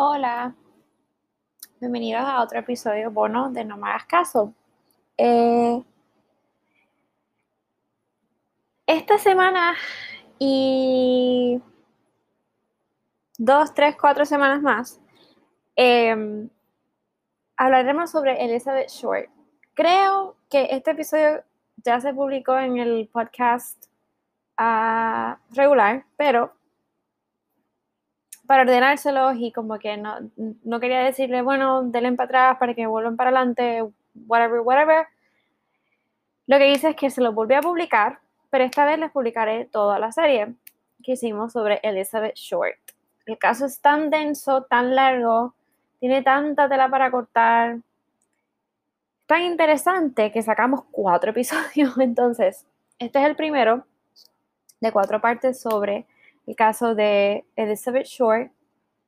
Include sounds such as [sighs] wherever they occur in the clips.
Hola, bienvenidos a otro episodio bono de No me hagas caso. Eh, esta semana y dos, tres, cuatro semanas más em, hablaremos sobre Elizabeth Short. Creo que este episodio ya se publicó en el podcast ah, regular, pero para ordenárselos y como que no, no quería decirle, bueno, denle para atrás para que vuelvan para adelante, whatever, whatever. Lo que hice es que se lo volví a publicar, pero esta vez les publicaré toda la serie que hicimos sobre Elizabeth Short. El caso es tan denso, tan largo, tiene tanta tela para cortar, tan interesante que sacamos cuatro [laughs] episodios. Entonces, este es el primero de cuatro partes sobre el caso de Elizabeth Short,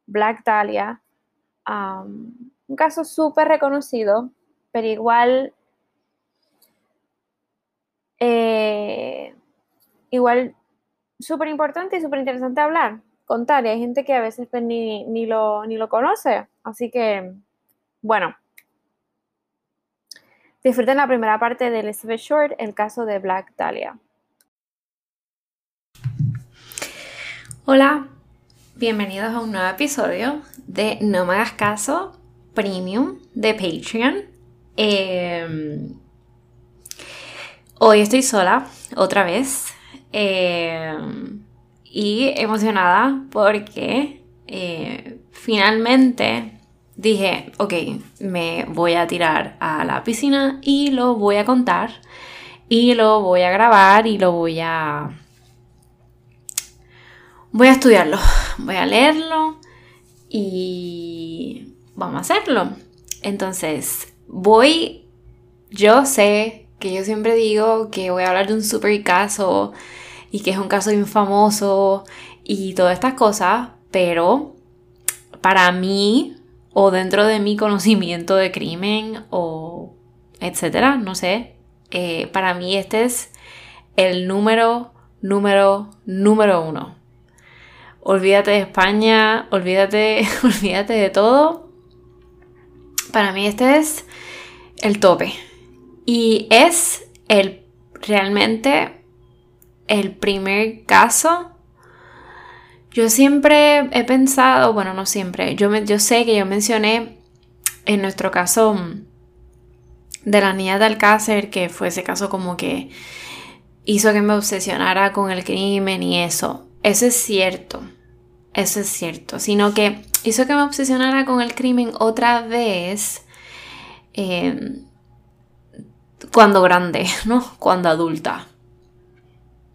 Black Dahlia, un caso súper reconocido, pero igual, eh, igual súper importante y súper interesante hablar, contar. Y hay gente que a veces pues, ni, ni, lo, ni lo conoce. Así que, bueno, disfruten la primera parte de Elizabeth Short, el caso de Black Dahlia. Hola, bienvenidos a un nuevo episodio de No me hagas caso Premium de Patreon. Em, hoy estoy sola, otra vez, em, y emocionada porque eh, finalmente dije, ok, me voy a tirar a la piscina y lo voy a contar y lo voy a grabar y lo voy a voy a estudiarlo, voy a leerlo y vamos a hacerlo. Entonces, voy, yo sé que yo siempre digo que voy a hablar de un super caso y que es un caso infamoso y todas estas cosas, pero para mí o dentro de mi conocimiento de crimen o etcétera, no sé, eh, para mí este es el número, número, número uno olvídate de España, olvídate, [laughs] olvídate de todo. Para mí este es el tope. Y es el realmente el primer caso. Yo siempre he pensado, bueno, no siempre, yo, yo sé que yo mencioné en nuestro caso de la niña de Alcácer, que fue ese caso como que hizo que me obsesionara con el crimen y eso. Eso es cierto, eso es cierto, sino que hizo que me obsesionara con el crimen otra vez em, cuando grande, [laughs] ¿no? Cuando adulta.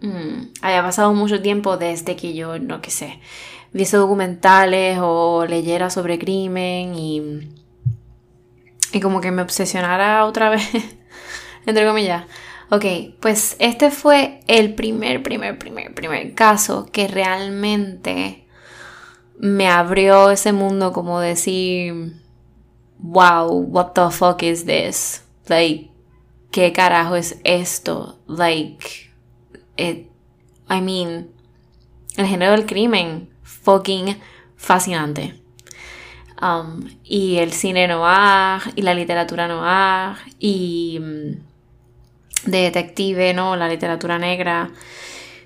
Mm, haya pasado mucho tiempo desde que yo, no qué sé, viese documentales o leyera sobre crimen y, y como que me obsesionara otra [laughs] vez, entre comillas. Ok, pues este fue el primer, primer, primer, primer caso que realmente me abrió ese mundo como decir, wow, what the fuck is this? Like, ¿qué carajo es esto? Like, it, I mean, el género del crimen, fucking fascinante. Um, y el cine noir, y la literatura noir, y mm, de detective, ¿no? La literatura negra.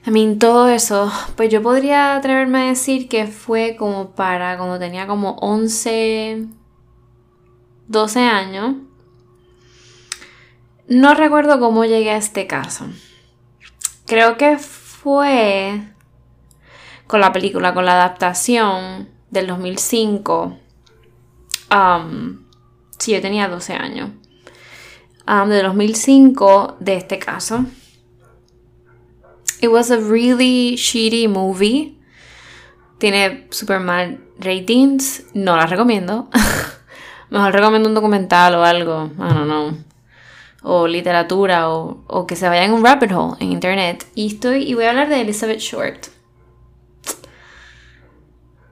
A mí todo eso, pues yo podría atreverme a decir que fue como para cuando tenía como 11, 12 años. No recuerdo cómo llegué a este caso. Creo que fue con la película, con la adaptación del 2005. Um, sí, yo tenía 12 años. Um, de 2005 de este caso. It was a really shitty movie. Tiene super mal ratings. No la recomiendo. [laughs] Mejor recomiendo un documental o algo. I don't know. O literatura o, o que se vaya en un rabbit hole en internet. Y estoy. Y voy a hablar de Elizabeth Short.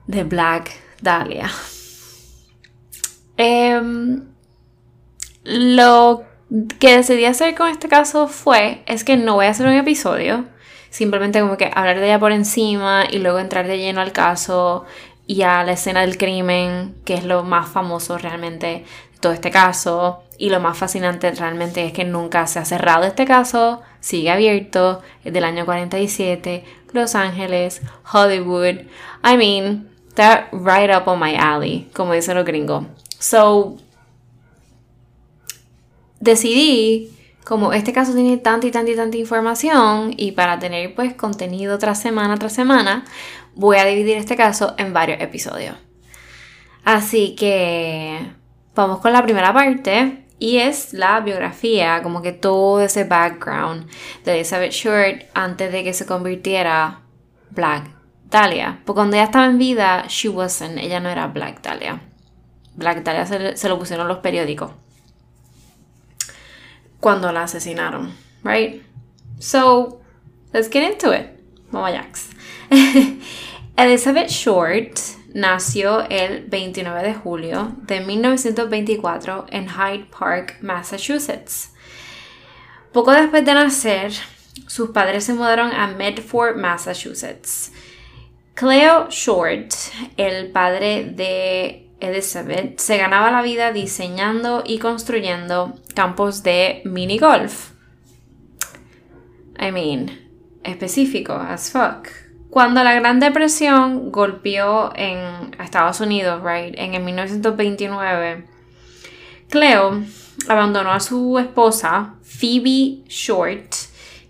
De Black Dahlia. Um, lo que decidí hacer con este caso fue, es que no voy a hacer un episodio, simplemente como que hablar de ella por encima y luego entrar de lleno al caso y a la escena del crimen, que es lo más famoso realmente de todo este caso. Y lo más fascinante realmente es que nunca se ha cerrado este caso, sigue abierto, es del año 47, Los Ángeles, Hollywood. I mean, that right up on my alley, como dicen los gringos. So, decidí, como este caso tiene tanta y tanta y tanta información, y para tener pues contenido tras semana tras semana, voy a dividir este caso en varios episodios. Así que vamos con la primera parte. Y es la biografía, como que todo ese background de Elizabeth Short antes de que se convirtiera Black Dahlia. Porque cuando ella estaba en vida, she ella no era Black Dahlia. Black Dahlia se, se lo pusieron los periódicos cuando la asesinaron, right? So, let's get into it. Vamos Jax. [laughs] Elizabeth Short nació el 29 de julio de 1924 en Hyde Park, Massachusetts. Poco después de nacer, sus padres se mudaron a Medford, Massachusetts. Cleo Short, el padre de Elizabeth se ganaba la vida diseñando y construyendo campos de mini golf. I mean, específico as fuck. Cuando la Gran Depresión golpeó en Estados Unidos, right, en el 1929, Cleo abandonó a su esposa, Phoebe Short,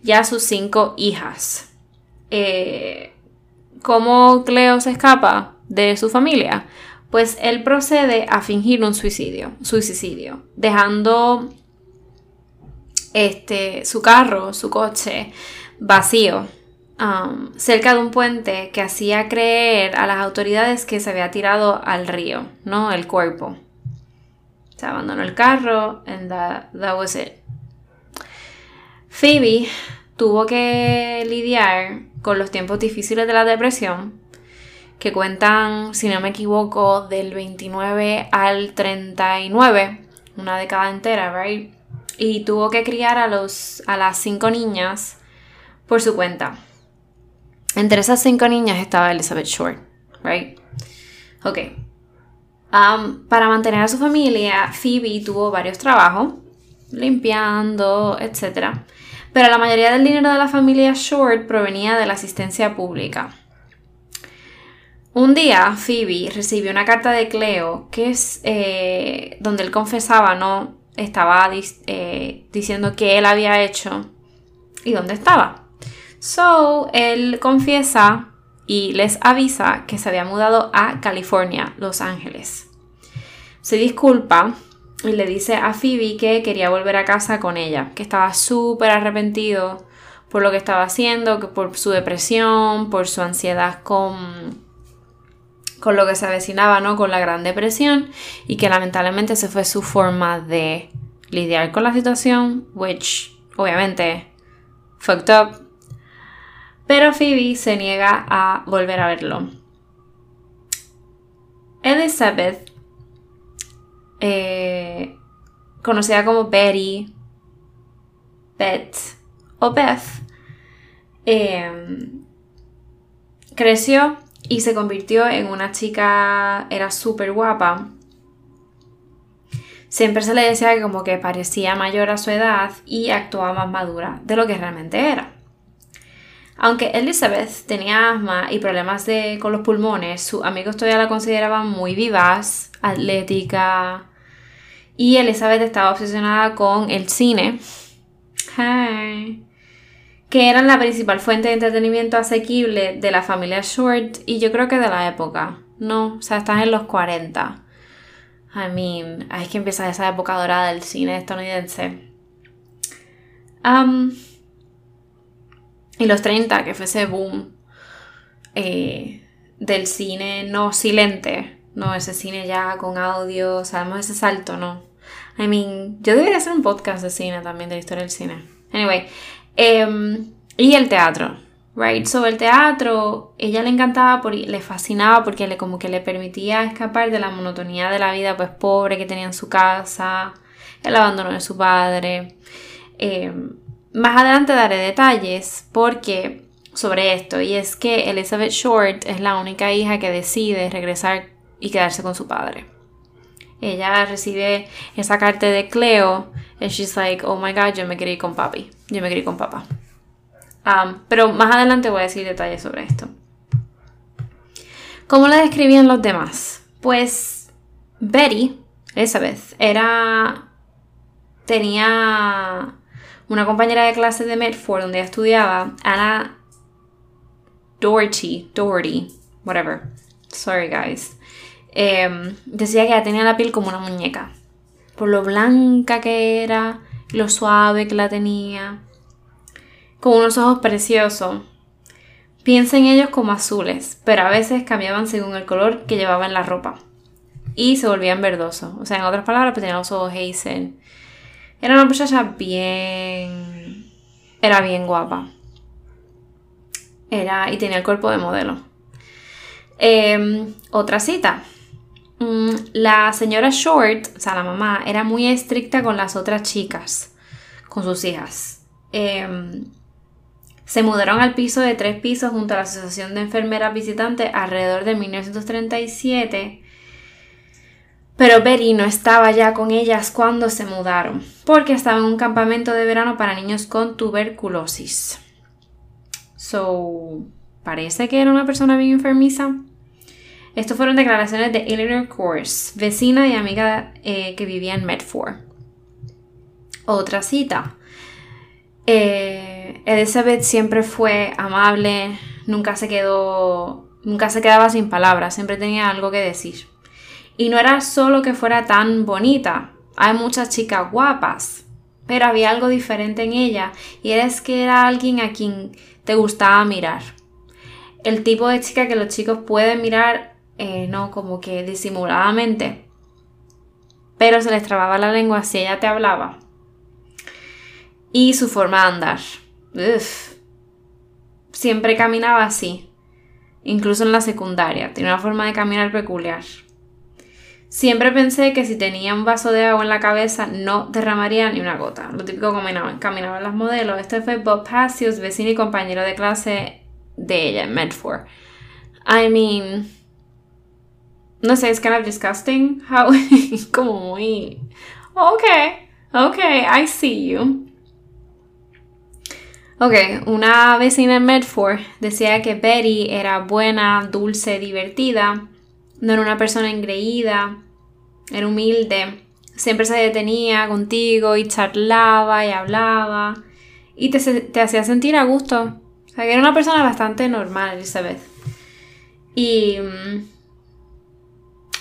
y a sus cinco hijas. Eh, ¿Cómo Cleo se escapa de su familia? Pues él procede a fingir un suicidio, suicidio, dejando este, su carro, su coche vacío um, cerca de un puente que hacía creer a las autoridades que se había tirado al río, ¿no? El cuerpo. Se abandonó el carro and that, that was it. Phoebe tuvo que lidiar con los tiempos difíciles de la depresión que cuentan, si no me equivoco, del 29 al 39, una década entera, right? Y tuvo que criar a, los, a las cinco niñas por su cuenta. Entre esas cinco niñas estaba Elizabeth Short, right? Ok. Um, para mantener a su familia, Phoebe tuvo varios trabajos, limpiando, etc. Pero la mayoría del dinero de la familia Short provenía de la asistencia pública. Un día Phoebe recibió una carta de Cleo que es eh, donde él confesaba, ¿no? Estaba eh, diciendo que él había hecho y dónde estaba. So, él confiesa y les avisa que se había mudado a California, Los Ángeles. Se disculpa y le dice a Phoebe que quería volver a casa con ella, que estaba súper arrepentido por lo que estaba haciendo, que por su depresión, por su ansiedad con con lo que se avecinaba, ¿no? Con la Gran Depresión y que lamentablemente se fue su forma de lidiar con la situación, which obviamente fucked up. Pero Phoebe se niega a volver a verlo. Elizabeth, eh, conocida como Betty, Beth o Beth, eh, creció y se convirtió en una chica, era súper guapa. Siempre se le decía que como que parecía mayor a su edad y actuaba más madura de lo que realmente era. Aunque Elizabeth tenía asma y problemas de, con los pulmones, sus amigos todavía la consideraban muy vivaz, atlética. Y Elizabeth estaba obsesionada con el cine. Hi que eran la principal fuente de entretenimiento asequible de la familia Short y yo creo que de la época. No, o sea, estás en los 40. I mean, es que empieza esa época dorada del cine estadounidense. Um, y los 30, que fue ese boom eh, del cine no silente, no ese cine ya con audio, sabemos ese salto, no. I mean, yo debería hacer un podcast de cine también, de la historia del cine. Anyway, Em, y el teatro, right? So el teatro, ella le encantaba, le fascinaba porque le como que le permitía escapar de la monotonía de la vida pues pobre que tenía en su casa, el abandono de su padre. Em, más adelante daré detalles porque sobre esto y es que Elizabeth Short es la única hija que decide regresar y quedarse con su padre. Ella recibe esa carta de Cleo y she's like, oh my god, yo me quería ir con papi, yo me quería ir con papá. Um, pero más adelante voy a decir detalles sobre esto. ¿Cómo la describían los demás? Pues Betty, Elizabeth, era. tenía una compañera de clase de Medford donde ella estudiaba, Anna Doherty, Doherty, whatever. Sorry, guys. Em, decía que ella tenía la piel como una muñeca. Por lo blanca que era, lo suave que la tenía. Con unos ojos preciosos. Piensa en ellos como azules, pero a veces cambiaban según el color que llevaba en la ropa. Y se volvían verdosos. O sea, en otras palabras, pues tenía los ojos hazel. Era una muchacha bien... Era bien guapa. Era... Y tenía el cuerpo de modelo. Em, otra cita. Mm, la señora Short, o sea, la mamá, era muy estricta con las otras chicas, con sus hijas. Em, se mudaron al piso de tres pisos junto a la Asociación de Enfermeras Visitantes alrededor de 1937 pero Betty no estaba ya con ellas cuando se mudaron, porque estaba en un campamento de verano para niños con tuberculosis. So, parece que era una persona bien enfermiza. Estas fueron declaraciones de Eleanor Course, vecina y amiga eh, que vivía en Medford. Otra cita. Eh, Elizabeth siempre fue amable, nunca se quedó, nunca se quedaba sin palabras, siempre tenía algo que decir. Y no era solo que fuera tan bonita, hay muchas chicas guapas, pero había algo diferente en ella y es que era alguien a quien te gustaba mirar. El tipo de chica que los chicos pueden mirar, eh, no como que disimuladamente, pero se les trababa la lengua si ella te hablaba. Y su forma de andar. Siempre caminaba así, incluso en la secundaria, Tiene una forma de caminar peculiar. Siempre pensé que si tenía un vaso de agua en la cabeza no derramaría ni una gota. Lo típico caminaban, caminaban las modelos. Este fue Bob Passios, vecino y compañero de clase de ella en Medford. I mean, no sé, es kind of disgusting. How, [laughs] como muy. Okay, okay, I see you. Ok, una vecina en Medford decía que Betty era buena, dulce, divertida no era una persona engreída, era humilde, siempre se detenía contigo y charlaba y hablaba y te, hacía sentir a gusto. O sea, que era una persona bastante normal, Elizabeth. Y,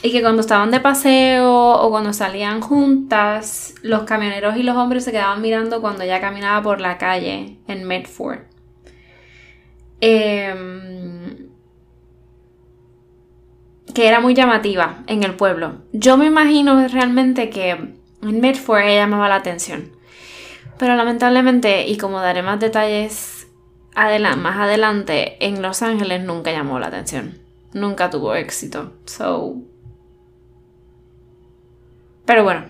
y que cuando estaban de paseo o cuando salían juntas, los camioneros y los hombres se quedaban mirando cuando ella caminaba por la calle en Medford. Eh, que era muy llamativa en el pueblo. Yo me imagino realmente que en Medford ella llamaba la atención. Pero lamentablemente, y como daré más detalles más adelante, en Los Ángeles nunca llamó la atención. Nunca tuvo éxito. So. Pero bueno,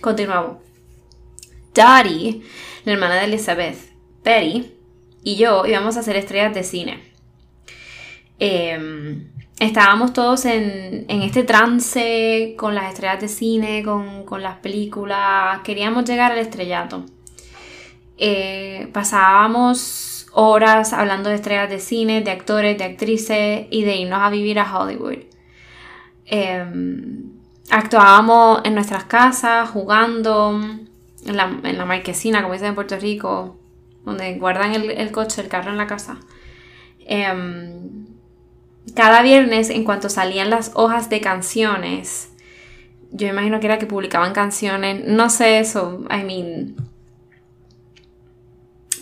continuamos. Dottie, la hermana de Elizabeth, Betty y yo íbamos a ser estrellas de cine. Eh, estábamos todos en, este trance con las estrellas de cine, con, las películas, queríamos llegar al estrellato. Eh, pasábamos horas hablando de estrellas de cine, de actores, de actrices y de irnos a vivir a Hollywood. Em, actuábamos en nuestras casas, jugando, en la, marquesina, como dicen en Puerto Rico, donde guardan el, coche, el carro en la casa. Em, cada viernes, en cuanto salían las hojas de canciones, yo imagino que era que publicaban canciones, no sé eso, I mean,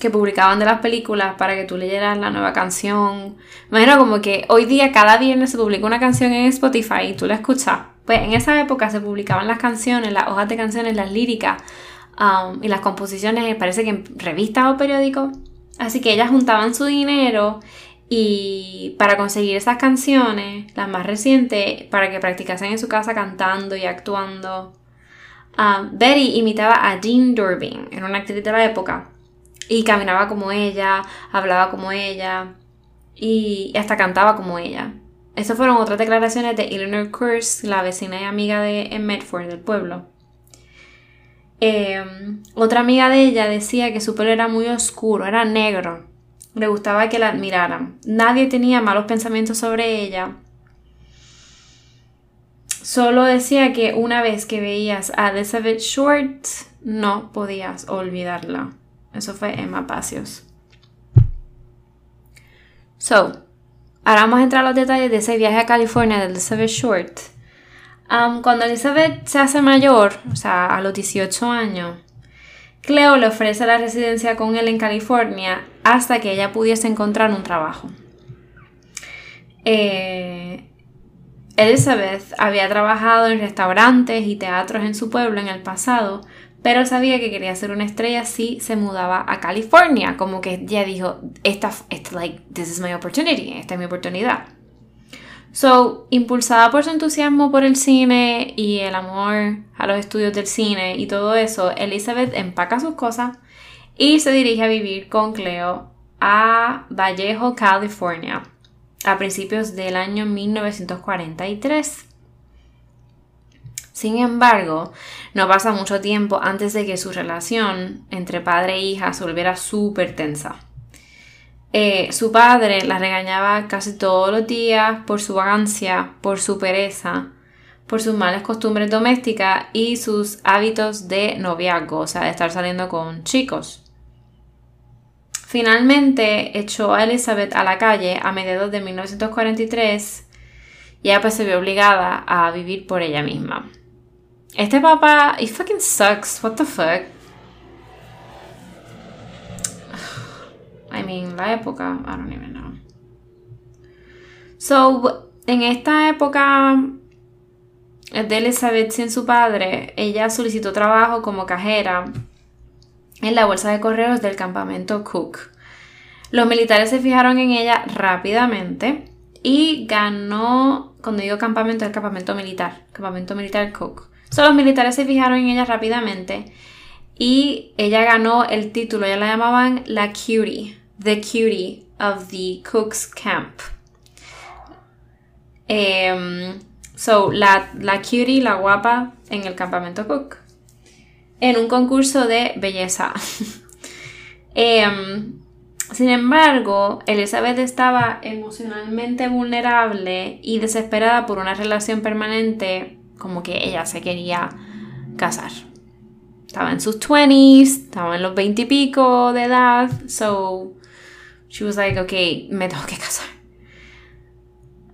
que publicaban de las películas para que tú leyeras la nueva canción. Imagino como que hoy día cada viernes se publica una canción en Spotify y tú la escuchas. Pues en esa época se publicaban las canciones, las hojas de canciones, las líricas um, y las composiciones, parece que en revistas o periódicos. Así que ellas juntaban su dinero y para conseguir esas canciones, las más recientes, para que practicasen en su casa cantando y actuando, ah, Betty imitaba a Jean Durbin, era una actriz de la época, y caminaba como ella, hablaba como ella. y hasta cantaba como ella. Estas fueron otras declaraciones de Eleanor Kurz, la vecina y amiga de Medford, del pueblo. Em, otra amiga de ella decía que su pelo era muy oscuro, era negro. Le gustaba que la admiraran. Nadie tenía malos pensamientos sobre ella. Solo decía que una vez que veías a Elizabeth Short, no podías olvidarla. Eso fue Emma Pacios. So, ahora vamos a entrar a los detalles de ese viaje a California de Elizabeth Short. Um, cuando Elizabeth se hace mayor, o sea, a los 18 años, Cleo le ofrece la residencia con él en California hasta que ella pudiese encontrar un trabajo. Eh, Elizabeth había trabajado en restaurantes y teatros en su pueblo en el pasado, pero sabía que quería ser una estrella si se mudaba a California, como que ya dijo, esta, like, this is my opportunity, esta es mi oportunidad. So, impulsada por su entusiasmo por el cine y el amor a los estudios del cine y todo eso, Elizabeth empaca sus cosas y se dirige a vivir con Cleo a Vallejo, California, a principios del año 1943. Sin embargo, no pasa mucho tiempo antes de que su relación entre padre e hija se volviera súper tensa. Eh, su padre la regañaba casi todos los días por su vagancia, por su pereza, por sus malas costumbres domésticas y sus hábitos de noviazgo, o sea, de estar saliendo con chicos. Finalmente echó a Elizabeth a la calle a mediados de 1943 y ella pues se vio obligada a vivir por ella misma. Este papá, he fucking sucks. What the fuck? [sighs] I mean, la época, I don't even know. So, en esta época de Elizabeth sin su padre, ella solicitó trabajo como cajera en la bolsa de correos del campamento Cook. Los militares se fijaron en ella rápidamente y ganó, cuando digo campamento, el campamento militar, campamento militar Cook los militares se fijaron en ella rápidamente y ella ganó el título, ya la llamaban la cutie, the cutie of the Cook's Camp. Em, so, la, la cutie, la guapa en el campamento Cook, en un concurso de belleza. [laughs] Em, sin embargo, Elizabeth estaba emocionalmente vulnerable y desesperada por una relación permanente como que ella se quería casar. Estaba en sus 20s, estaba en los 20 y pico de edad, so she was like, ok, me tengo que casar.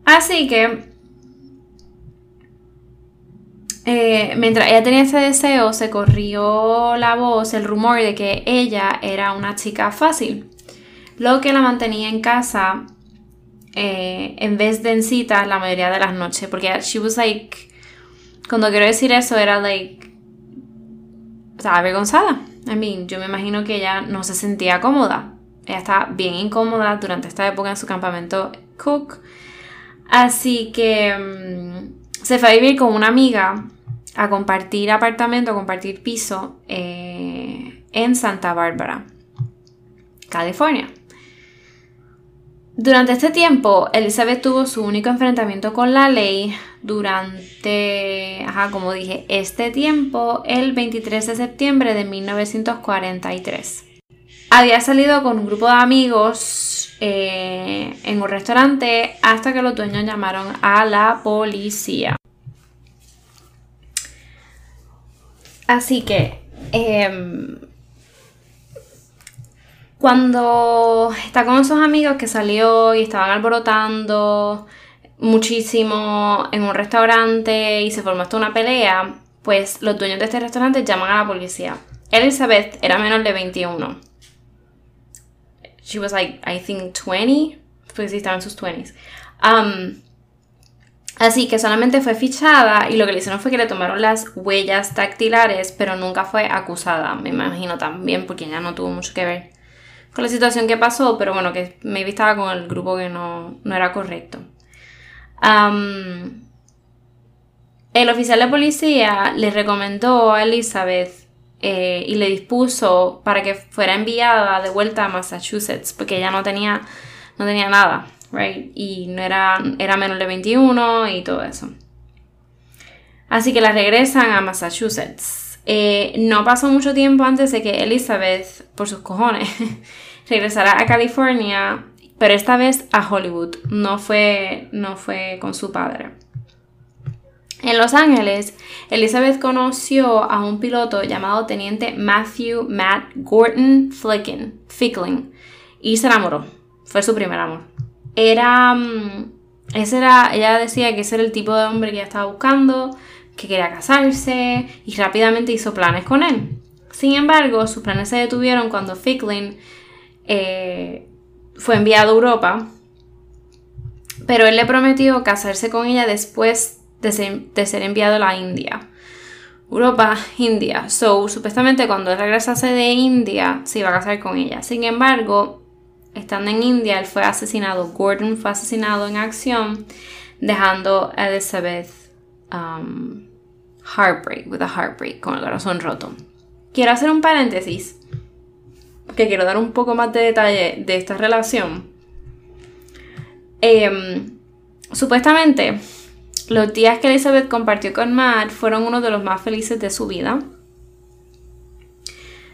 Así que, eh, mientras ella tenía ese deseo, se corrió la voz, el rumor de que ella era una chica fácil, lo que la mantenía en casa eh, en vez de en citas la mayoría de las noches, porque she was like cuando quiero decir eso era like. O sea, avergonzada. I mean, yo me imagino que ella no se sentía cómoda. Ella estaba bien incómoda durante esta época en su campamento Cook. Así que mm, se fue a vivir con una amiga a compartir apartamento, a compartir piso eh, en Santa Bárbara, California. Durante este tiempo, Elizabeth tuvo su único enfrentamiento con la ley durante, ajá, como dije, este tiempo, el 23 de septiembre de 1943. Había salido con un grupo de amigos eh, en un restaurante hasta que los dueños llamaron a la policía. Así que, em, cuando está con esos amigos que salió y estaban alborotando muchísimo en un restaurante y se formó hasta una pelea, pues los dueños de este restaurante llaman a la policía. Elizabeth era menor de 21. She was like, I think 20. Pues sí, estaba en sus 20s. Um, así que solamente fue fichada y lo que le hicieron fue que le tomaron las huellas dactilares, pero nunca fue acusada, me imagino también, porque ya no tuvo mucho que ver con la situación que pasó, pero bueno, que me estaba con el grupo que no, era correcto. el oficial de policía le recomendó a Elizabeth eh, y le dispuso para que fuera enviada de vuelta a Massachusetts, porque ella no tenía, no tenía nada. right? Y no era, era menor de 21 y todo eso. Así que la regresan a Massachusetts. Eh, no pasó mucho tiempo antes de que Elizabeth, por sus cojones, [laughs] regresara a California, pero esta vez a Hollywood. No fue, no fue con su padre. En Los Ángeles, Elizabeth conoció a un piloto llamado Teniente Matthew Matt Gordon Fickling y se enamoró. Fue su primer amor. Era, mm, ese era, ella decía que ese era el tipo de hombre que ella estaba buscando, que quería casarse y rápidamente hizo planes con él. Sin embargo, sus planes se detuvieron cuando Fickling eh, fue enviado a Europa, pero él le prometió casarse con ella después de ser, enviado a la India. Europa, India. So, supuestamente cuando él regresase de India, se iba a casar con ella. Sin embargo, estando en India, él fue asesinado. Gordon fue asesinado en acción, dejando a Elizabeth um, heartbreak, with a heartbreak, con el corazón roto. Quiero hacer un paréntesis, que quiero dar un poco más de detalle de esta relación. Em, supuestamente, los días que Elizabeth compartió con Matt fueron uno de los más felices de su vida.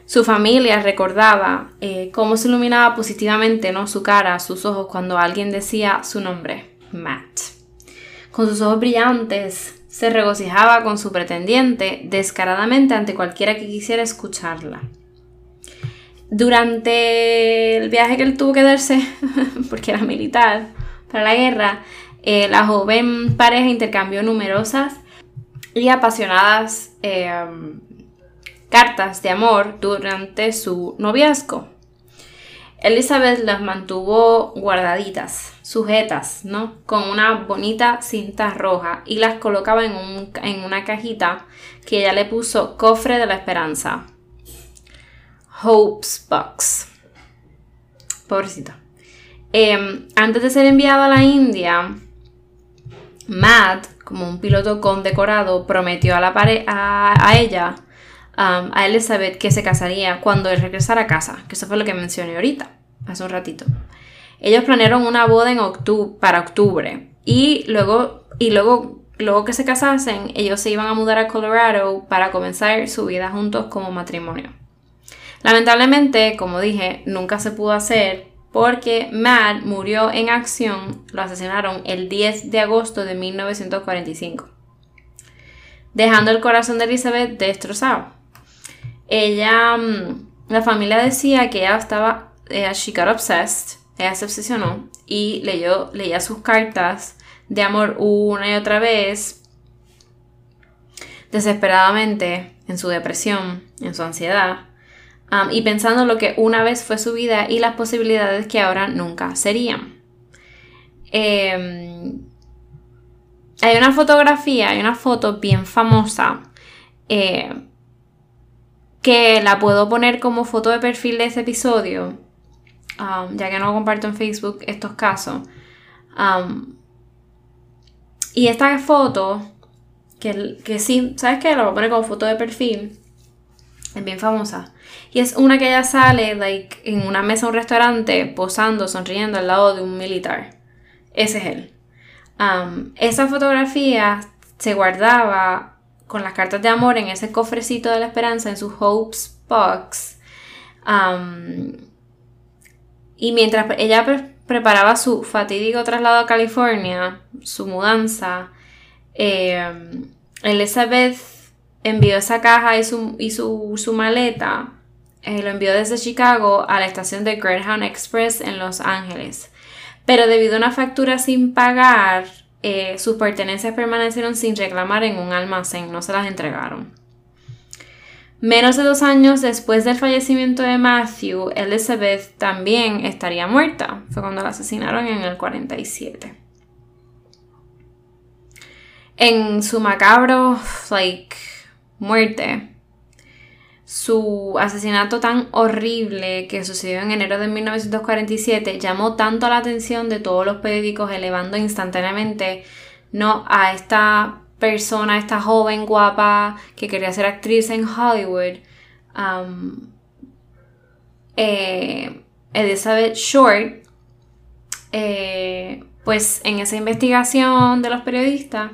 Su familia recordaba eh, cómo se iluminaba positivamente ¿no? su cara, sus ojos, cuando alguien decía su nombre, Matt. Con sus ojos brillantes, se regocijaba con su pretendiente descaradamente ante cualquiera que quisiera escucharla. Durante el viaje que él tuvo que darse, [laughs] porque era militar, para la guerra, eh, la joven pareja intercambió numerosas y apasionadas em, cartas de amor durante su noviazgo. Elizabeth las mantuvo guardaditas, sujetas, ¿no? Con una bonita cinta roja y las colocaba en, una cajita que ella le puso cofre de la esperanza. Hope's Box. Pobrecita. Em, antes de ser enviado a la India, Matt, como un piloto condecorado, prometió a, la a, ella, um, a Elizabeth, que se casaría cuando él regresara a casa, que eso fue lo que mencioné ahorita, hace un ratito. Ellos planearon una boda en para octubre y luego, y luego, luego que se casasen, ellos se iban a mudar a Colorado para comenzar su vida juntos como matrimonio. Lamentablemente, como dije, nunca se pudo hacer porque Matt murió en acción, lo asesinaron el 10 de agosto de 1945, dejando el corazón de Elizabeth destrozado. Ella, mm, la familia decía que ella estaba, ella, she got obsessed, ella se obsesionó y leyó, leía sus cartas de amor una y otra vez, desesperadamente, en su depresión, en su ansiedad y pensando lo que una vez fue su vida y las posibilidades que ahora nunca serían. Em, hay una fotografía, hay una foto bien famosa eh, que la puedo poner como foto de perfil de este episodio, ya que no comparto en Facebook estos casos. y esta foto, que, que sí, ¿sabes qué? La voy a poner como foto de perfil es bien famosa. Y es una que ella sale like, en una mesa un restaurante posando, sonriendo al lado de un militar. Ese es él. Um, esa fotografía se guardaba con las cartas de amor en ese cofrecito de la esperanza, en su Hopes Box. Um, y mientras ella preparaba su fatídico traslado a California, su mudanza, eh, Elizabeth envió esa caja y su, maleta, eh, lo envió desde Chicago a la estación de Greyhound Express en Los Ángeles. Pero debido a una factura sin pagar, eh, sus pertenencias permanecieron sin reclamar en un almacén, no se las entregaron. Menos de dos años después del fallecimiento de Matthew, Elizabeth también estaría muerta. Fue cuando la asesinaron en el 47. En su macabro, like, muerte, su asesinato tan horrible que sucedió en enero de 1947 llamó tanto la atención de todos los periódicos, elevando instantáneamente no a esta persona, esta joven guapa que quería ser actriz en Hollywood, um, eh, Elizabeth Short, eh, pues en esa investigación de los periodistas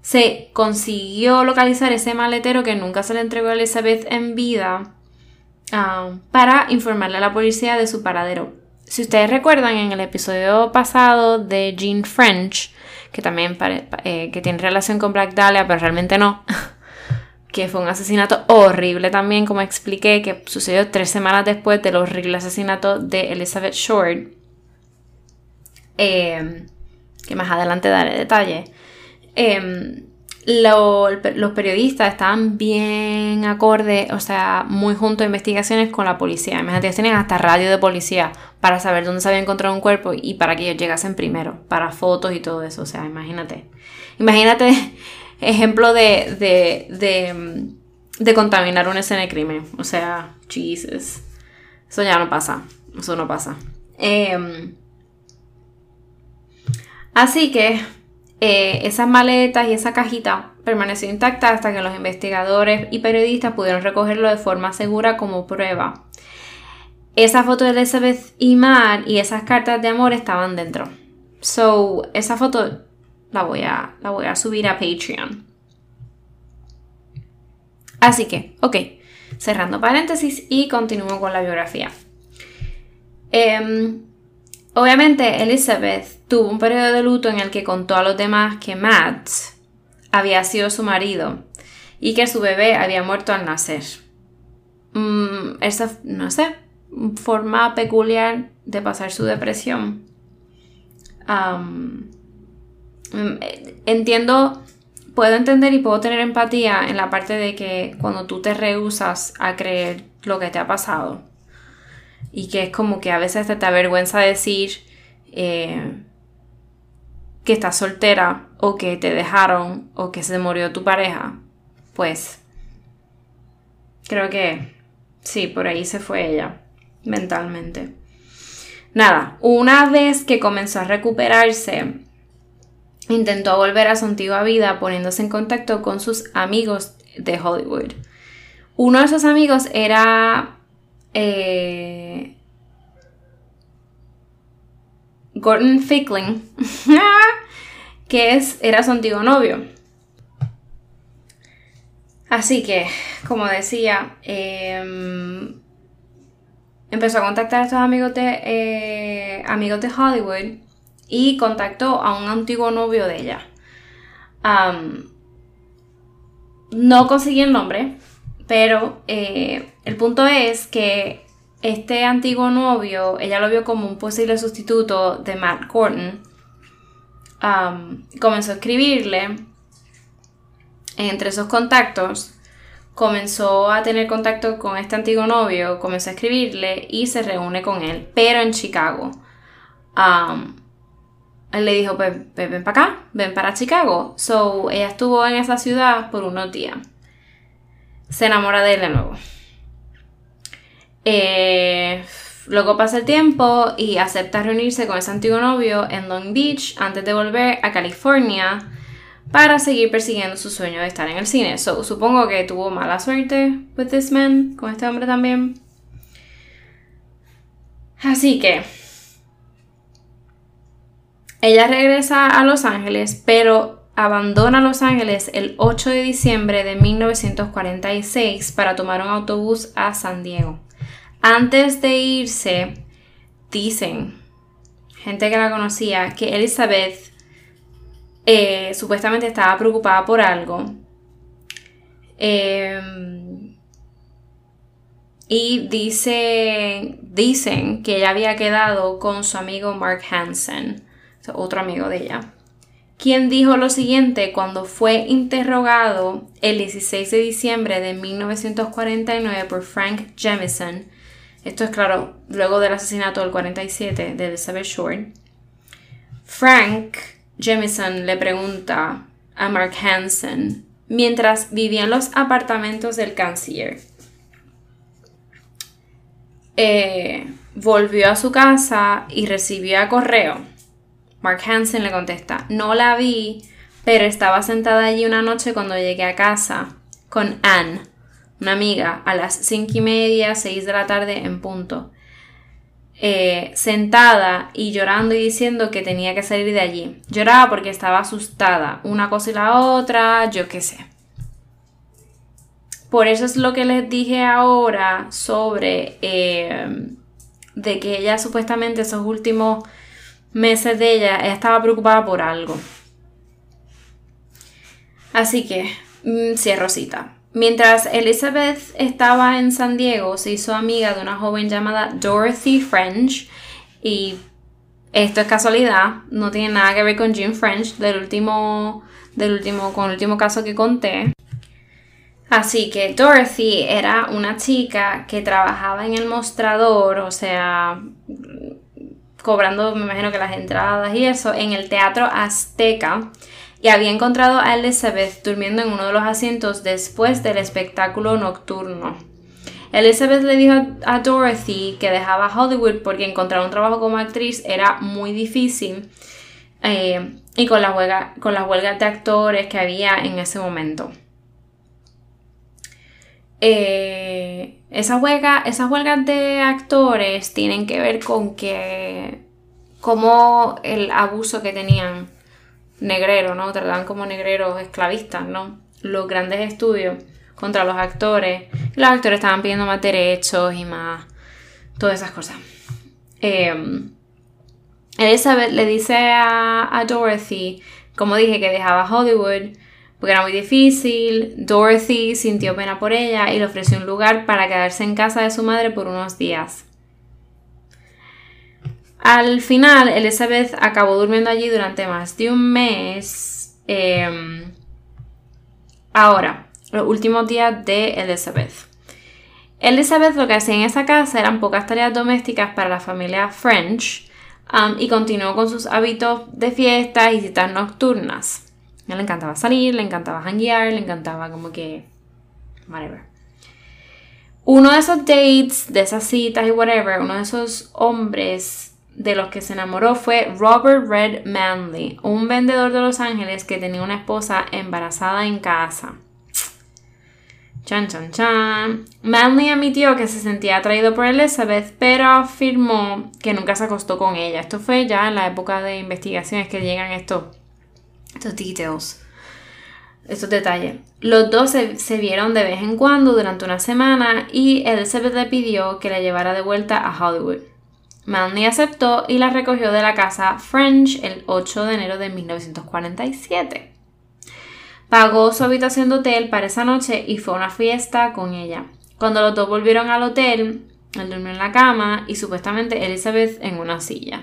se consiguió localizar ese maletero que nunca se le entregó a Elizabeth en vida um, para informarle a la policía de su paradero. Si ustedes recuerdan en el episodio pasado de Jean French, que también eh, que tiene relación con Black Dahlia, pero realmente no, [laughs] que fue un asesinato horrible también, como expliqué, que sucedió tres semanas después del horrible asesinato de Elizabeth Short. Eh, que más adelante daré detalle. Em, los periodistas estaban bien acorde, o sea, muy junto a investigaciones con la policía. Imagínate, tienen hasta radio de policía para saber dónde se había encontrado un cuerpo y para que ellos llegasen primero, para fotos y todo eso. O sea, imagínate. Imagínate [laughs] ejemplo de, de, de, de contaminar una escena de crimen. O sea, Jesus. Eso ya no pasa. Eso no pasa. Em, así que eh, esas maletas y esa cajita permaneció intacta hasta que los investigadores y periodistas pudieron recogerlo de forma segura como prueba. Esa foto de Elizabeth y Matt y esas cartas de amor estaban dentro. So, esa foto la voy a, la voy a subir a Patreon. Así que, ok, cerrando paréntesis y continúo con la biografía. Em, obviamente, Elizabeth tuvo un periodo de luto en el que contó a los demás que Matt había sido su marido y que su bebé había muerto al nacer. Mm, esa, no sé, forma peculiar de pasar su depresión. Mm, entiendo, puedo entender y puedo tener empatía en la parte de que cuando tú te rehusas a creer lo que te ha pasado y que es como que a veces te, te avergüenza decir eh, que estás soltera o que te dejaron o que se murió tu pareja, pues creo que sí, por ahí se fue ella mentalmente. Nada, una vez que comenzó a recuperarse, intentó volver a su antigua vida poniéndose en contacto con sus amigos de Hollywood. Uno de esos amigos era eh, Gordon Fickling, [laughs] [laughs] que es, era su antiguo novio. Así que, como decía, em, empezó a contactar a estos amigos de, eh, amigos de Hollywood y contactó a un antiguo novio de ella. no conseguí el nombre, pero eh, el punto es que este antiguo novio, ella lo vio como un posible sustituto de Matt Gordon. Comenzó a escribirle entre esos contactos. Comenzó a tener contacto con este antiguo novio, comenzó a escribirle y se reúne con él, pero en Chicago. él le dijo, ven, ven para acá, ven para Chicago. So, ella estuvo en esa ciudad por unos días. Se enamora de él de nuevo. Eh, luego pasa el tiempo y acepta reunirse con ese antiguo novio en Long Beach antes de volver a California para seguir persiguiendo su sueño de estar en el cine. supongo que tuvo mala suerte with this man, con este hombre también. Así que ella regresa a Los Ángeles, pero abandona Los Ángeles el 8 de diciembre de 1946 para tomar un autobús a San Diego. Antes de irse, dicen, gente que la conocía, que Elizabeth eh, supuestamente estaba preocupada por algo. Em, y dice, dicen que ella había quedado con su amigo Mark Hansen, otro amigo de ella, quien dijo lo siguiente cuando fue interrogado el 16 de diciembre de 1949 por Frank Jemison esto es claro, luego del asesinato del 47 de Elizabeth Short. Frank Jemison le pregunta a Mark Hansen mientras vivía en los apartamentos del canciller. Eh, volvió a su casa y recibió a correo. Mark Hansen le contesta, no la vi, pero estaba sentada allí una noche cuando llegué a casa con Anne una amiga a las cinco y media, 6 de la tarde en punto. eh, sentada y llorando y diciendo que tenía que salir de allí. Lloraba porque estaba asustada, una cosa y la otra, yo qué sé. Por eso es lo que les dije ahora sobre eh, de que ella supuestamente esos últimos meses de ella, ella estaba preocupada por algo. Así que, mm, cierro cita. Mientras Elizabeth estaba en San Diego, se hizo amiga de una joven llamada Dorothy French y esto es casualidad, no tiene nada que ver con Jim French del último, del último, con el último caso que conté. Así que Dorothy era una chica que trabajaba en el mostrador, o sea, cobrando, me imagino que las entradas y eso, en el Teatro Azteca y había encontrado a Elizabeth durmiendo en uno de los asientos después del espectáculo nocturno. Elizabeth le dijo a Dorothy que dejaba Hollywood porque encontrar un trabajo como actriz era muy difícil eh, y con, la con las huelgas de actores que había en ese momento. Eh, esas huelgas de actores tienen que ver con que como el abuso que tenían negrero, ¿no? Trataban como negreros esclavistas, ¿no? Los grandes estudios contra los actores. Los actores estaban pidiendo más derechos y más. todas esas cosas. Em, Elizabeth le dice a, Dorothy, como dije, que dejaba Hollywood porque era muy difícil. Dorothy sintió pena por ella y le ofreció un lugar para quedarse en casa de su madre por unos días. Al final, Elizabeth acabó durmiendo allí durante más de un mes. Em, ahora, los últimos días de Elizabeth. Elizabeth lo que hacía en esa casa eran pocas tareas domésticas para la familia French y continuó con sus hábitos de fiestas y citas nocturnas. A él le encantaba salir, le encantaba hanguear, le encantaba como que... whatever. Uno de esos dates, de esas citas y whatever, uno de esos hombres de los que se enamoró fue Robert Red Manley, un vendedor de Los Ángeles que tenía una esposa embarazada en casa. Chan, chan, chan. Manley admitió que se sentía atraído por Elizabeth, pero afirmó que nunca se acostó con ella. Esto fue ya en la época de investigaciones que llegan estos, estos details, estos detalles. Los dos se, se vieron de vez en cuando durante una semana y Elizabeth le pidió que la llevara de vuelta a Hollywood. Manley aceptó y la recogió de la casa French el 8 de enero de 1947. Pagó su habitación de hotel para esa noche y fue a una fiesta con ella. Cuando los dos volvieron al hotel, él durmió en la cama y supuestamente Elizabeth en una silla.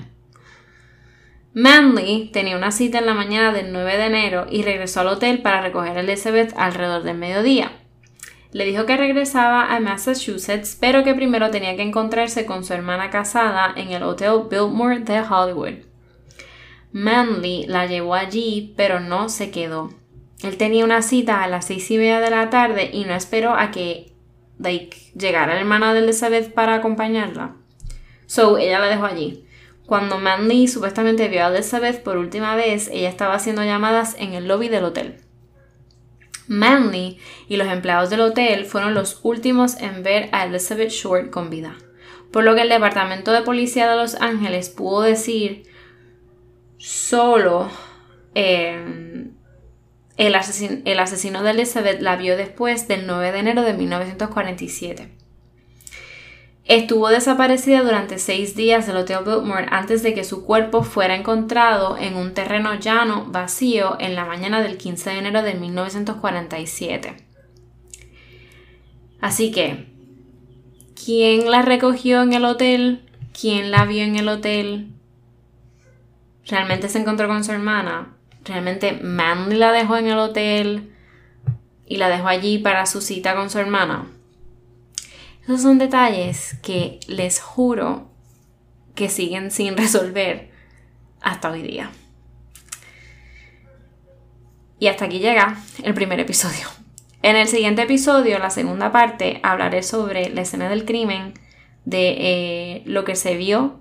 Manley tenía una cita en la mañana del 9 de enero y regresó al hotel para recoger a Elizabeth alrededor del mediodía. Le dijo que regresaba a Massachusetts, pero que primero tenía que encontrarse con su hermana casada en el Hotel Biltmore de Hollywood. Manley la llevó allí, pero no se quedó. Él tenía una cita a las seis y media de la tarde y no esperó a que llegara la hermana de Elizabeth para acompañarla. So, ella la dejó allí. Cuando Manley supuestamente vio a Elizabeth por última vez, ella estaba haciendo llamadas en el lobby del hotel. Manley y los empleados del hotel fueron los últimos en ver a Elizabeth Short con vida, por lo que el Departamento de Policía de Los Ángeles pudo decir solo em, el, el asesino de Elizabeth la vio después del 9 de enero de 1947. Estuvo desaparecida durante seis días del Hotel Biltmore antes de que su cuerpo fuera encontrado en un terreno llano vacío en la mañana del 15 de enero de 1947. Así que, ¿quién la recogió en el hotel? ¿Quién la vio en el hotel? ¿Realmente se encontró con su hermana? ¿Realmente Manly la dejó en el hotel y la dejó allí para su cita con su hermana? Esos son detalles que les juro que siguen sin [laughs] resolver hasta hoy día. Y hasta aquí llega el primer episodio. En el siguiente episodio, la segunda parte, hablaré sobre la escena del crimen, de eh, lo que se vio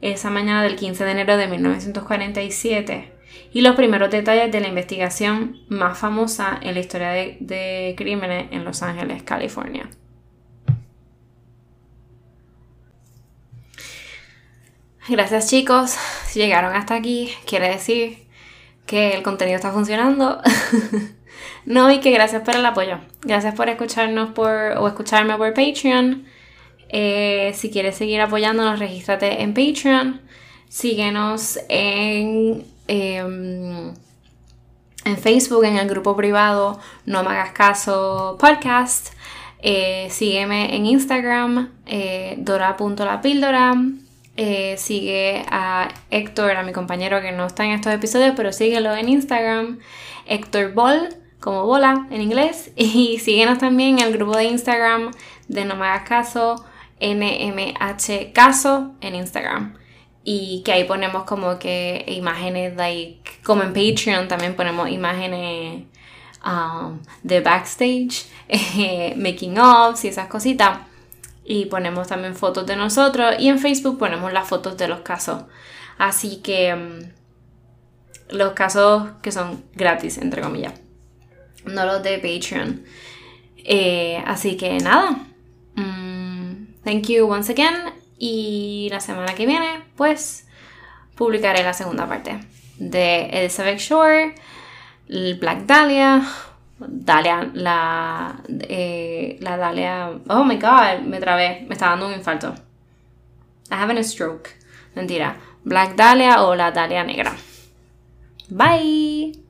esa mañana del 15 de enero de 1947 y los primeros detalles de la investigación más famosa en la historia de crímenes en Los Ángeles, California. Gracias chicos, si llegaron hasta aquí, quiere decir que el contenido está funcionando. [laughs] no, y que gracias por el apoyo. Gracias por escucharnos por, o escucharme por Patreon. Eh, si quieres seguir apoyándonos, regístrate en Patreon. Síguenos en, em, en Facebook, en el grupo privado No me hagas caso podcast. Eh, sígueme en Instagram, eh, dora.lapíldora. Eh, sigue a Héctor, a mi compañero que no está en estos episodios, pero síguelo en Instagram, Héctor Ball, como bola en inglés. [laughs] Y síguenos también en el grupo de Instagram de No me hagas caso, NMH caso en Instagram. Y que ahí ponemos como que imágenes, like, como en Patreon también ponemos imágenes um, de backstage, [laughs] making ups y esas cositas y ponemos también fotos de nosotros y en Facebook ponemos las fotos de los casos. Así que mm, los casos que son gratis, entre comillas, no los de Patreon. Eh, así que nada, mm, thank you once again y la semana que viene pues publicaré la segunda parte de Elizabeth Shore, Black Dahlia, Dalia, la, eh, la Dalia, oh my god, me trabé, me está dando un infarto. I have a stroke. Mentira. Black Dahlia o la Dalia negra. Bye.